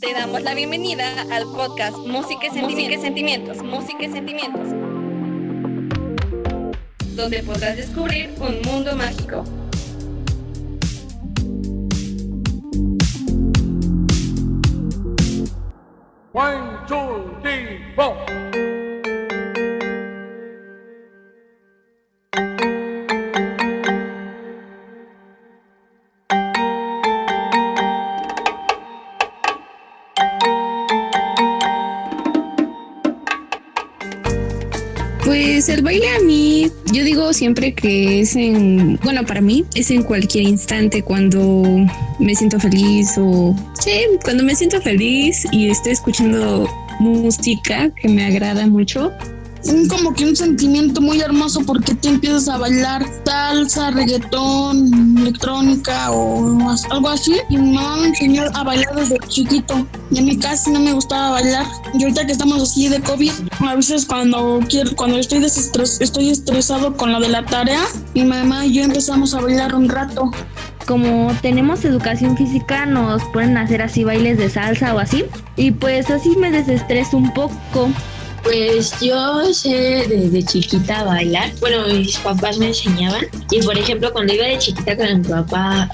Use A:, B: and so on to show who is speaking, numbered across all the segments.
A: Te damos la bienvenida al podcast Música y Sentimientos, Música y Sentimientos, donde podrás descubrir un mundo mágico.
B: One, two, three, four.
C: Pues el baile a mí, yo digo siempre que es en, bueno, para mí es en cualquier instante cuando me siento feliz o, sí, cuando me siento feliz y estoy escuchando música que me agrada mucho,
D: un como que un sentimiento muy hermoso porque te empiezas a bailar salsa, reggaetón, electrónica o algo así. Y mi mamá me enseñó a bailar desde chiquito. Y a mí casi no me gustaba bailar. Y ahorita que estamos así de COVID, a veces cuando quiero, cuando estoy desestres, estoy estresado con lo de la tarea, mi mamá y yo empezamos a bailar un rato
E: como tenemos educación física, nos pueden hacer así bailes de salsa o así. Y pues así me desestreso un poco.
F: Pues yo sé desde chiquita bailar. Bueno, mis papás me enseñaban. Y por ejemplo, cuando iba de chiquita con mi papá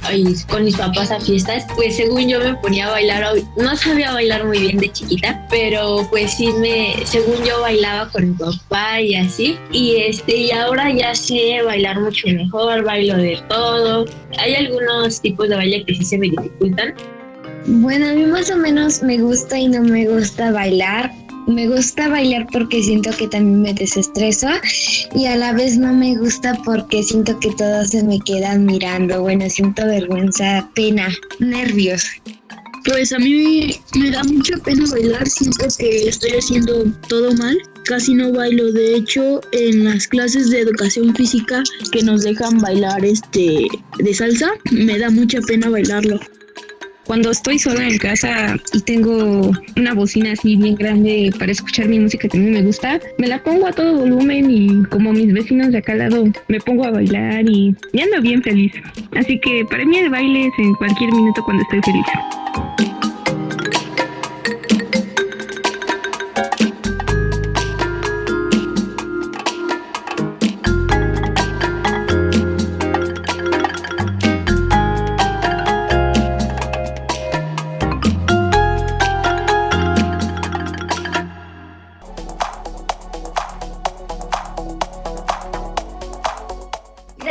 F: con mis papás a fiestas, pues según yo me ponía a bailar. No sabía bailar muy bien de chiquita, pero pues sí me, según yo bailaba con mi papá y así. Y este, y ahora ya sé bailar mucho mejor, bailo de todo. Hay algunos tipos de baile que sí se me dificultan.
G: Bueno, a mí más o menos me gusta y no me gusta bailar me gusta bailar porque siento que también me desestreso y a la vez no me gusta porque siento que todos se me quedan mirando. Bueno, siento vergüenza, pena, nervios.
H: Pues a mí me da mucha pena bailar, siento que estoy haciendo todo mal. Casi no bailo, de hecho en las clases de educación física que nos dejan bailar este de salsa, me da mucha pena bailarlo.
C: Cuando estoy sola en casa y tengo una bocina así bien grande para escuchar mi música que a mí me gusta, me la pongo a todo volumen y como mis vecinos de acá al lado me pongo a bailar y, y ando bien feliz. Así que para mí el baile es en cualquier minuto cuando estoy feliz.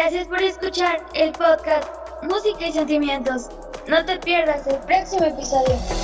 I: Gracias por escuchar el podcast Música y Sentimientos. No te pierdas el próximo episodio.